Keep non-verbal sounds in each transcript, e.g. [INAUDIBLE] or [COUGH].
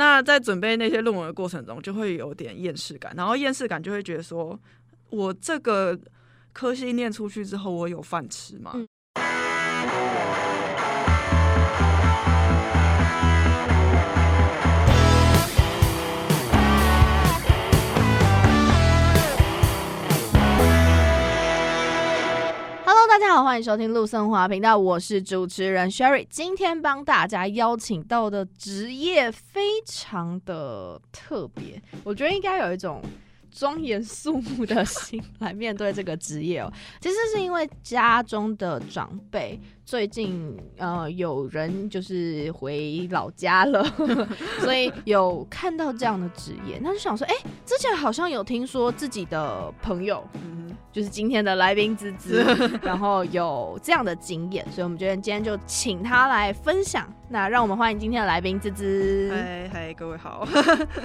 那在准备那些论文的过程中，就会有点厌世感，然后厌世感就会觉得说，我这个科系念出去之后，我有饭吃吗？大家好，欢迎收听陆森华频道，我是主持人 Sherry。今天帮大家邀请到的职业非常的特别，我觉得应该有一种庄严肃穆的心来面对这个职业哦。其实是因为家中的长辈。最近呃，有人就是回老家了，[LAUGHS] 所以有看到这样的职业，那就想说，哎、欸，之前好像有听说自己的朋友，嗯，就是今天的来宾兹兹，[LAUGHS] 然后有这样的经验，所以我们觉得今天就请他来分享。那让我们欢迎今天的来宾滋滋。嗨嗨，各位好，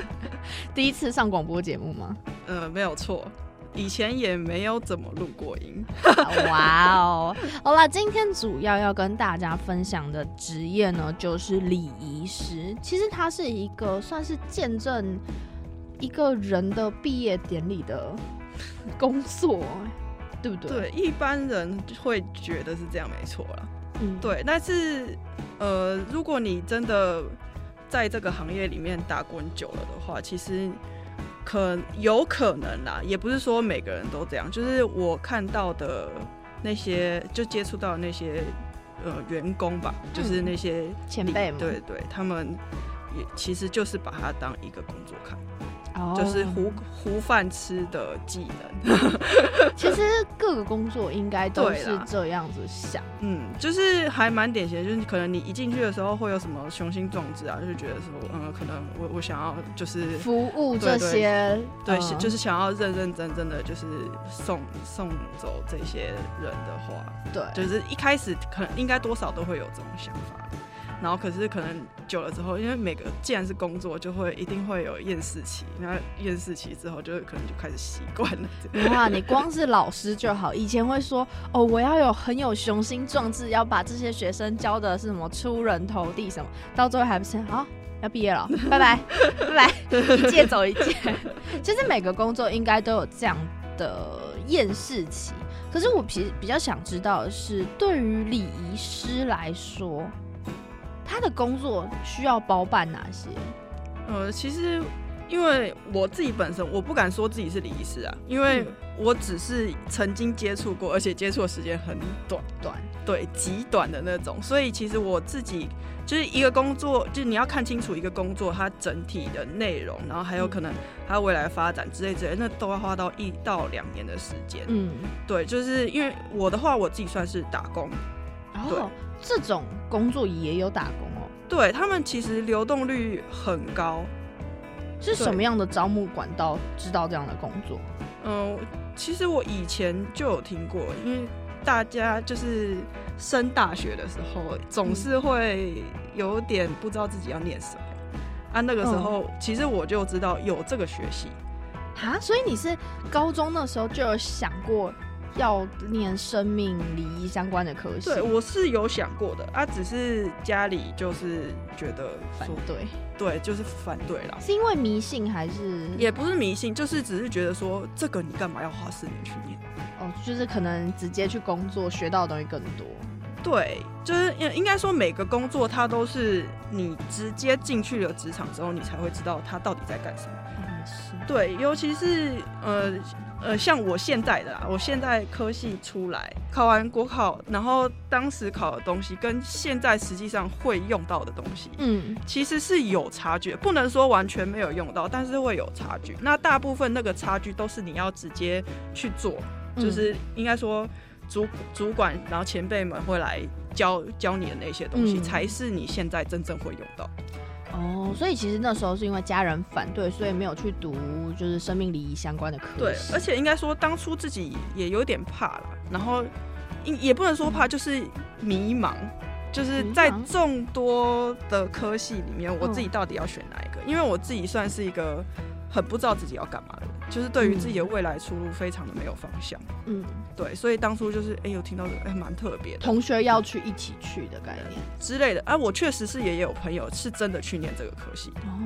[LAUGHS] 第一次上广播节目吗？呃，没有错。以前也没有怎么录过音。[LAUGHS] 哇哦，好啦，今天主要要跟大家分享的职业呢，就是礼仪师。其实它是一个算是见证一个人的毕业典礼的工作，对不对？对，一般人会觉得是这样，没错啦。嗯，对。但是，呃，如果你真的在这个行业里面打滚久了的话，其实。可有可能啦，也不是说每个人都这样。就是我看到的那些，就接触到的那些呃员工吧，嗯、就是那些前辈们，对对，他们也其实就是把它当一个工作看。Oh. 就是糊糊饭吃的技能。[LAUGHS] 其实各个工作应该都是这样子想。嗯，就是还蛮典型的，就是可能你一进去的时候会有什么雄心壮志啊，就是觉得说，嗯，可能我我想要就是服务这些，对，对，对，就是想要认认真真的就是送送走这些人的话，对，就是一开始可能应该多少都会有这种想法。然后可是可能久了之后，因为每个既然是工作，就会一定会有厌世期。然后厌世期之后，就可能就开始习惯了。哇，你光是老师就好，以前会说哦，我要有很有雄心壮志，要把这些学生教的是什么出人头地什么，到最后还不是好，要毕业了，[LAUGHS] 拜拜拜拜，一届走一届。其实每个工作应该都有这样的厌世期。可是我其实比较想知道的是，对于礼仪师来说。他的工作需要包办哪些？呃，其实因为我自己本身，我不敢说自己是礼仪师啊，因为我只是曾经接触过，而且接触的时间很短，短，对，极短的那种。所以其实我自己就是一个工作，就是你要看清楚一个工作它整体的内容，然后还有可能它未来发展之类之类，那都要花到一到两年的时间。嗯，对，就是因为我的话，我自己算是打工。对。哦这种工作也有打工哦？对，他们其实流动率很高。是什么样的招募管道知道这样的工作？嗯，其实我以前就有听过，因为大家就是升大学的时候，总是会有点不知道自己要念什么。啊，那个时候、嗯、其实我就知道有这个学习。哈，所以你是高中那时候就有想过？要念生命礼仪相关的科系，对，我是有想过的啊，只是家里就是觉得反对，对，就是反对啦。是因为迷信还是？也不是迷信，就是只是觉得说这个你干嘛要花四年去念？哦，就是可能直接去工作学到的东西更多。对，就是应应该说每个工作它都是你直接进去了职场之后，你才会知道它到底在干什么。对，尤其是呃。呃，像我现在的啦，我现在科系出来，考完国考，然后当时考的东西跟现在实际上会用到的东西，嗯，其实是有差距，不能说完全没有用到，但是会有差距。那大部分那个差距都是你要直接去做，就是应该说主主管，然后前辈们会来教教你的那些东西，嗯，才是你现在真正会用到。哦，所以其实那时候是因为家人反对，所以没有去读就是生命礼仪相关的课。对，而且应该说当初自己也有点怕了，然后也不能说怕，就是迷茫，就是在众多的科系里面，我自己到底要选哪一个？因为我自己算是一个很不知道自己要干嘛的人。就是对于自己的未来出路非常的没有方向。嗯，对，所以当初就是哎、欸，有听到这个哎，蛮特别的。同学要去一起去的概念之类的。啊，我确实是也有朋友是真的去念这个科系。哦，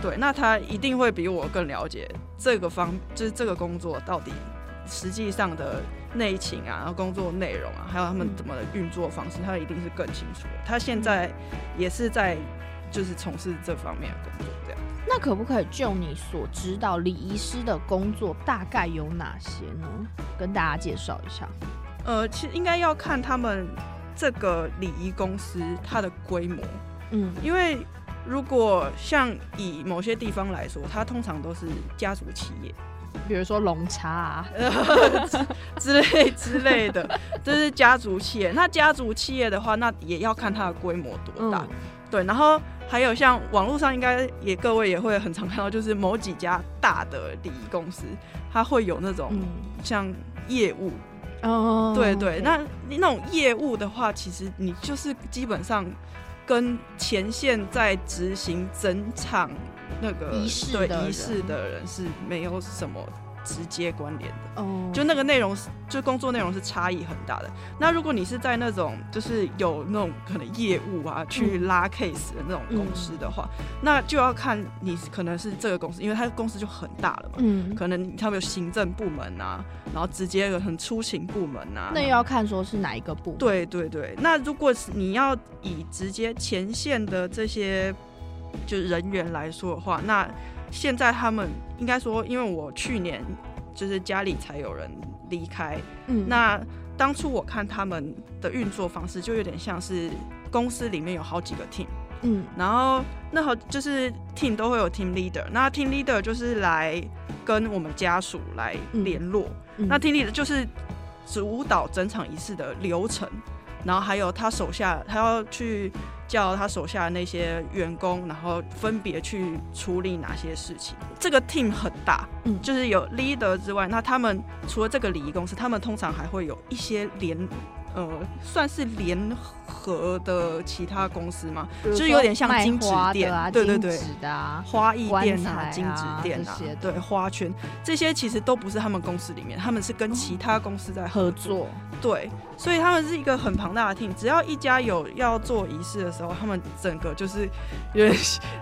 对，那他一定会比我更了解这个方，就是这个工作到底实际上的内情啊，然后工作内容啊，还有他们怎么的运作方式，他一定是更清楚的。他现在也是在就是从事这方面的工作，这样。那可不可以就你所知道，礼仪师的工作大概有哪些呢？跟大家介绍一下。呃，其实应该要看他们这个礼仪公司它的规模。嗯，因为如果像以某些地方来说，它通常都是家族企业，比如说龙茶啊 [LAUGHS] 之类之类的，这是家族企业。那家族企业的话，那也要看它的规模多大。嗯对，然后还有像网络上应该也各位也会很常看到，就是某几家大的礼仪公司，它会有那种像业务，哦、嗯，对对.那那种业务的话，其实你就是基本上跟前线在执行整场那个仪式对仪式的人是没有什么。直接关联的哦，oh. 就那个内容是，就工作内容是差异很大的。那如果你是在那种就是有那种可能业务啊去拉 case 的那种公司的话，嗯、那就要看你可能是这个公司，因为它的公司就很大了嘛。嗯，可能他们有行政部门啊，然后直接有很出勤部门啊。那又要看说是哪一个部门。对对对，那如果是你要以直接前线的这些就是人员来说的话，那。现在他们应该说，因为我去年就是家里才有人离开，嗯，那当初我看他们的运作方式，就有点像是公司里面有好几个 team，嗯，然后那好就是 team 都会有 team leader，那 team leader 就是来跟我们家属来联络，嗯，那 team leader 就是主导整场仪式的流程，然后还有他手下他要去。叫他手下的那些员工，然后分别去处理哪些事情。这个 team 很大，嗯，就是有 leader 之外，那他们除了这个礼仪公司，他们通常还会有一些连。呃，算是联合的其他公司嘛？就是有点像金纸店啊，对对对，啊、花艺店啊、金纸店啊，对花圈这些其实都不是他们公司里面，他们是跟其他公司在合作。对，所以他们是一个很庞大的 team。只要一家有要做仪式的时候，他们整个就是有点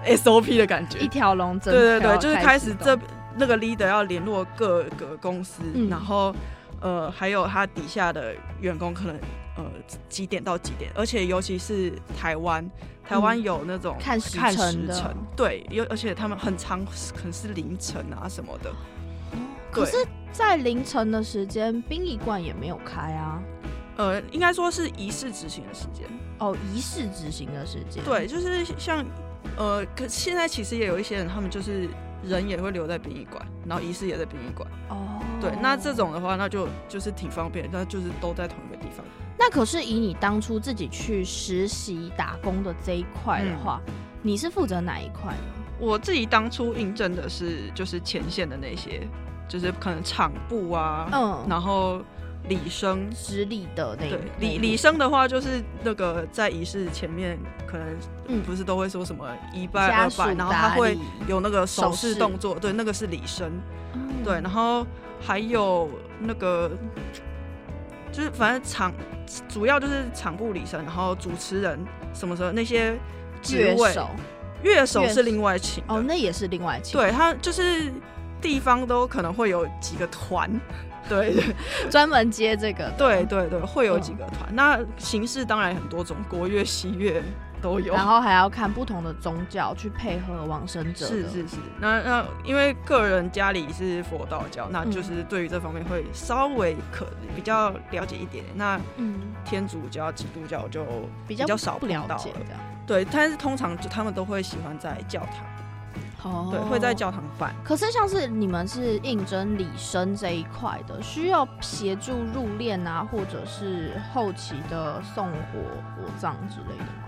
SOP 的感觉，一条龙。对对对，就是开始这那个 leader 要联络各个公司，嗯、然后。呃，还有他底下的员工可能呃几点到几点，而且尤其是台湾，台湾有那种看时辰的，对，有而且他们很长可能是凌晨啊什么的。可是，在凌晨的时间，殡仪馆也没有开啊。呃，应该说是仪式执行的时间。哦，仪式执行的时间。对，就是像呃，可现在其实也有一些人，他们就是。人也会留在殡仪馆，然后仪式也在殡仪馆。哦，对，那这种的话，那就就是挺方便，那就是都在同一个地方。那可是以你当初自己去实习打工的这一块的话，嗯、你是负责哪一块呢？我自己当初应征的是就是前线的那些，就是可能场部啊，嗯，然后。礼生。执礼的那对礼礼生的话，就是那个在仪式前面，可能不是都会说什么一拜二拜，然后他会有那个手势动作，对，那个是礼生，嗯、对，然后还有那个就是反正场主要就是场部礼生，然后主持人什么时候那些职位，乐手，乐手是另外请哦，那也是另外请，对他就是地方都可能会有几个团。对 [LAUGHS] 对，专门接这个。对对对，会有几个团。嗯、那形式当然很多种，国乐、西乐都有。然后还要看不同的宗教去配合往生者。是是是。那那因为个人家里是佛道教，那就是对于这方面会稍微可比较了解一点点。那嗯，天主教、基督教就比较少碰到了。解的。对，但是通常就他们都会喜欢在教堂。哦，对，会在教堂办。可是像是你们是应征礼生这一块的，需要协助入殓啊，或者是后期的送火火葬之类的吗？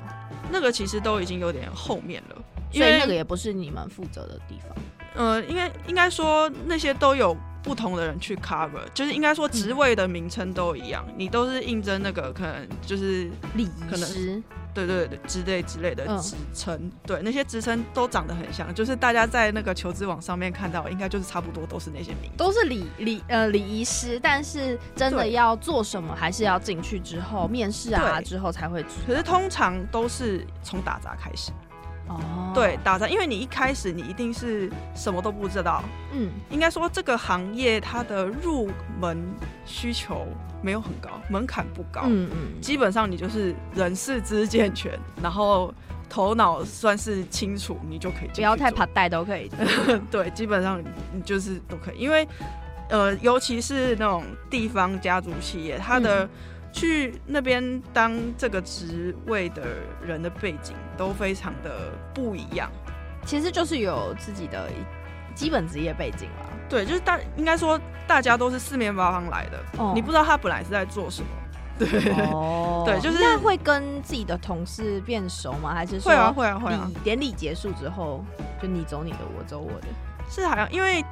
那个其实都已经有点后面了，所以那个也不是你们负责的地方。呃，应该应该说那些都有不同的人去 cover，就是应该说职位的名称都一样，嗯、你都是应征那个可能就是礼仪师。对对对，之类之类的职称，嗯、对那些职称都长得很像，就是大家在那个求职网上面看到，应该就是差不多都是那些名，都是礼礼呃礼仪师，但是真的要做什么，还是要进去之后面试啊之后才会知道。可是通常都是从打杂开始。哦，对，打杂，因为你一开始你一定是什么都不知道，嗯，应该说这个行业它的入门需求没有很高，门槛不高，嗯嗯，基本上你就是人事之健全，然后头脑算是清楚，你就可以，不要太怕带都可以，[LAUGHS] 对，基本上你就是都可以，因为呃，尤其是那种地方家族企业，它的。嗯去那边当这个职位的人的背景都非常的不一样，其实就是有自己的基本职业背景了。对，就是大应该说大家都是四面八方来的，哦、你不知道他本来是在做什么。对，哦、对，就是那会跟自己的同事变熟吗？还是会啊会啊会啊？典礼结束之后，就你走你的，我走我的。是好像因为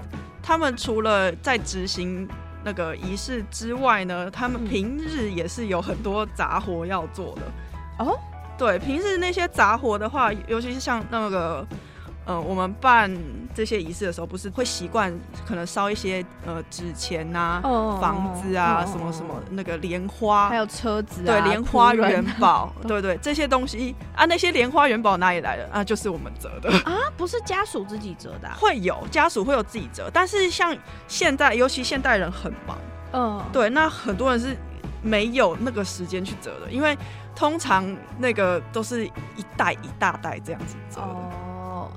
他们除了在执行。那个仪式之外呢，他们平日也是有很多杂活要做的。哦，对，平日那些杂活的话，尤其是像那个。呃，我们办这些仪式的时候，不是会习惯可能烧一些呃纸钱呐、oh, 房子啊、oh, 什么什么那个莲花，还有车子、啊，对，莲花元宝，人 [LAUGHS] 对，对对，这些东西啊，那些莲花元宝哪里来的？啊？就是我们折的。啊，不是家属自己折的、啊，会有家属会有自己折，但是像现代，尤其现代人很忙，嗯，oh. 对，那很多人是没有那个时间去折的，因为通常那个都是一袋一大袋这样子折的。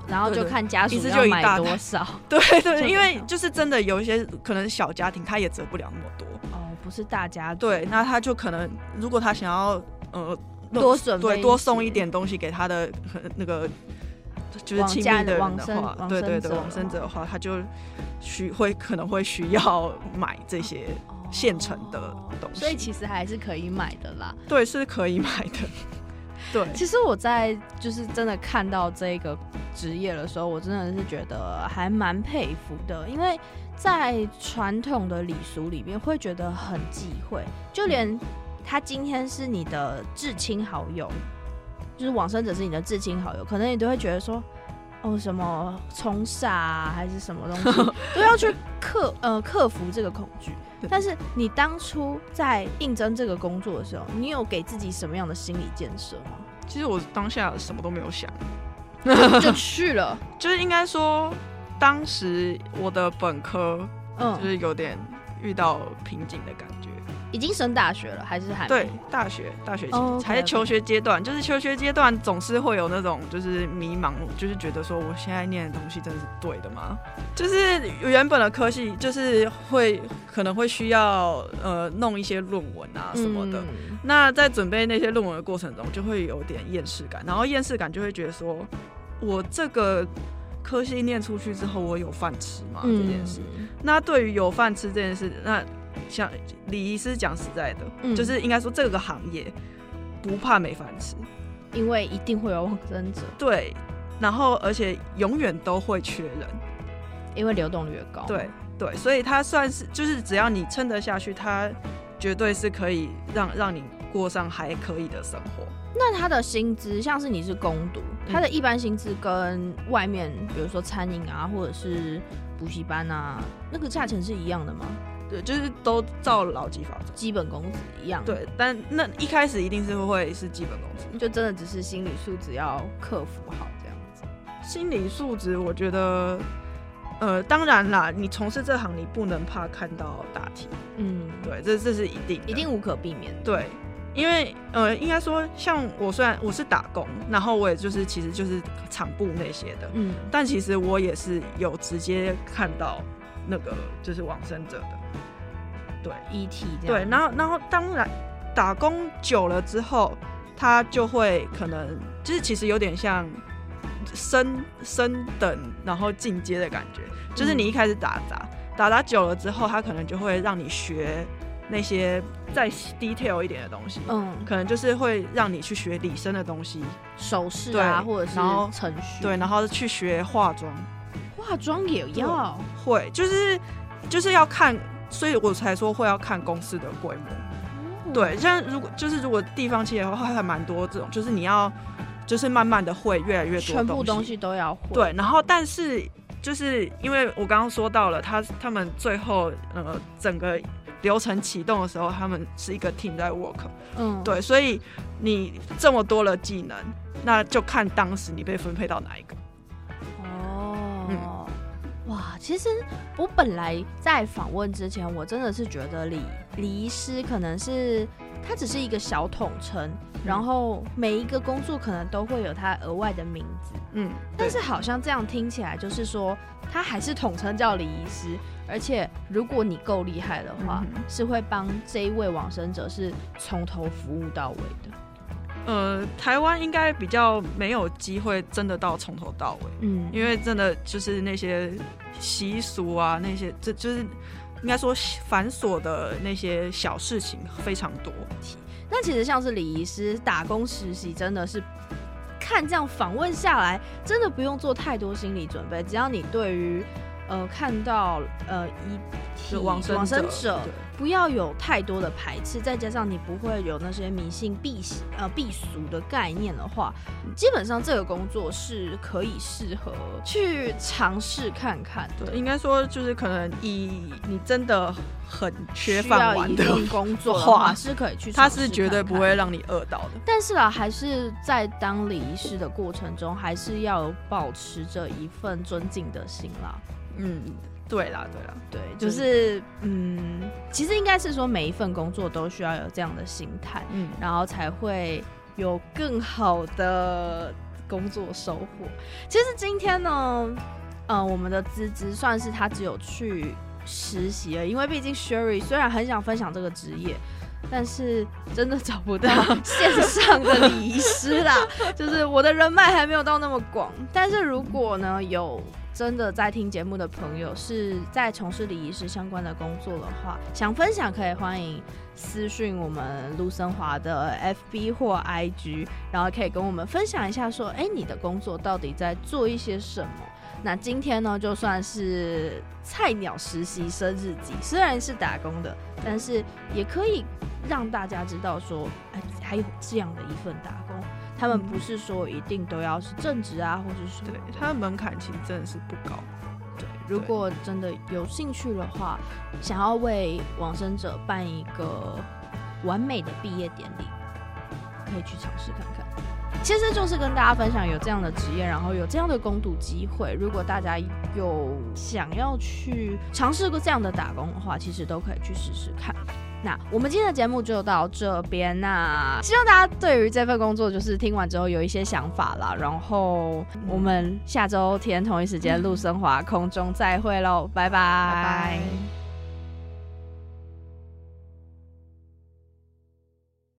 Oh. 然后就看家属要买多少，对对，对，[LAUGHS] 因为就是真的有一些可能小家庭，他也折不了那么多哦，不是大家对，那他就可能如果他想要呃多准对多送一点东西给他的那个就是亲密的人的话，对对对，往生者的话，他就需会可能会需要 [LAUGHS] 买这些现成的东西，所以其实还是可以买的啦，对，是可以买的。对，其实我在就是真的看到这个职业的时候，我真的是觉得还蛮佩服的，因为在传统的礼俗里面会觉得很忌讳，就连他今天是你的至亲好友，就是往生者是你的至亲好友，可能你都会觉得说，哦，什么冲煞啊，还是什么东西，[LAUGHS] 都要去克呃克服这个恐惧。但是你当初在应征这个工作的时候，你有给自己什么样的心理建设吗？其实我当下什么都没有想，[LAUGHS] 就去了。[LAUGHS] 就是应该说，当时我的本科，嗯，就是有点遇到瓶颈的感觉。已经升大学了，还是还对大学大学期还在求学阶段，就是求学阶段总是会有那种就是迷茫，就是觉得说我现在念的东西真的是对的吗？就是原本的科系就是会可能会需要呃弄一些论文啊什么的，嗯、那在准备那些论文的过程中就会有点厌世感，然后厌世感就会觉得说我这个科系念出去之后我有饭吃吗？这件事，嗯、那对于有饭吃这件事，那。像礼仪师讲实在的，嗯、就是应该说这个行业不怕没饭吃，因为一定会有往生者。对，然后而且永远都会缺人，因为流动率越高。对对，所以他算是就是只要你撑得下去，他绝对是可以让让你过上还可以的生活。那他的薪资，像是你是工读，他的一般薪资跟外面，比如说餐饮啊，或者是补习班啊，那个价钱是一样的吗？对，就是都照劳基法，基本工资一样。对，但那一开始一定是会是基本工资，就真的只是心理素质要克服好这样子。心理素质，我觉得，呃，当然啦，你从事这行，你不能怕看到大题。嗯，对，这这是一定，一定无可避免。对，因为呃，应该说，像我虽然我是打工，然后我也就是其实就是场部那些的，嗯，但其实我也是有直接看到那个就是往生者的。对，ET 这样。对，然后，然后，当然，打工久了之后，他就会可能，就是其实有点像升升等，然后进阶的感觉。就是你一开始打杂，打杂久了之后，他可能就会让你学那些再 detail 一点的东西，嗯，可能就是会让你去学理生的东西，手势啊，或者是然后程序，对，然后去学化妆，化妆也要。会，就是就是要看，所以我才说会要看公司的规模，哦、对，像如果就是如果地方企业的话，还蛮多这种，就是你要就是慢慢的会越来越多，全部东西。都要会，对，然后但是就是因为我刚刚说到了，他他们最后呃整个。流程启动的时候，他们是一个 team 在 work，嗯，对，所以你这么多的技能，那就看当时你被分配到哪一个。哦，嗯、哇，其实我本来在访问之前，我真的是觉得礼礼仪师可能是他只是一个小统称，嗯、然后每一个工作可能都会有他额外的名字，嗯，但是好像这样听起来就是说，他还是统称叫礼仪师。而且，如果你够厉害的话，嗯、是会帮这一位往生者是从头服务到尾的。呃，台湾应该比较没有机会真的到从头到尾，嗯，因为真的就是那些习俗啊，那些这就是应该说繁琐的那些小事情非常多。那其实像是礼仪师打工实习，真的是看这样访问下来，真的不用做太多心理准备，只要你对于。呃，看到呃遗体往生者，不要有太多的排斥，再加上你不会有那些迷信避呃避俗的概念的话，基本上这个工作是可以适合去尝试看看。对，应该说就是可能以你真的很缺饭碗的 [LAUGHS] 工作的话，是可以去看看。他是绝对不会让你饿到的。但是啊，还是在当礼仪师的过程中，还是要保持着一份尊敬的心啦。嗯，对啦，对啦，对，就是嗯，其实应该是说每一份工作都需要有这样的心态，嗯，然后才会有更好的工作收获。其实今天呢，呃，我们的兹兹算是他只有去实习了，因为毕竟 Sherry 虽然很想分享这个职业，但是真的找不到 [LAUGHS] 线上的礼仪师啦，就是我的人脉还没有到那么广。但是如果呢，有真的在听节目的朋友是在从事礼仪师相关的工作的话，想分享可以欢迎私讯我们陆森华的 FB 或 IG，然后可以跟我们分享一下，说，哎，你的工作到底在做一些什么？那今天呢，就算是菜鸟实习生日记，虽然是打工的，但是也可以让大家知道说，哎，还有这样的一份打工。他们不是说一定都要是正职啊，或者是对，他的门槛其实真的是不高。对，如果真的有兴趣的话，想要为往生者办一个完美的毕业典礼，可以去尝试看看。其实就是跟大家分享有这样的职业，然后有这样的工读机会。如果大家有想要去尝试过这样的打工的话，其实都可以去试试看。那我们今天的节目就到这边，那希望大家对于这份工作就是听完之后有一些想法啦。然后我们下周天同一时间陆升华空中再会喽，拜拜。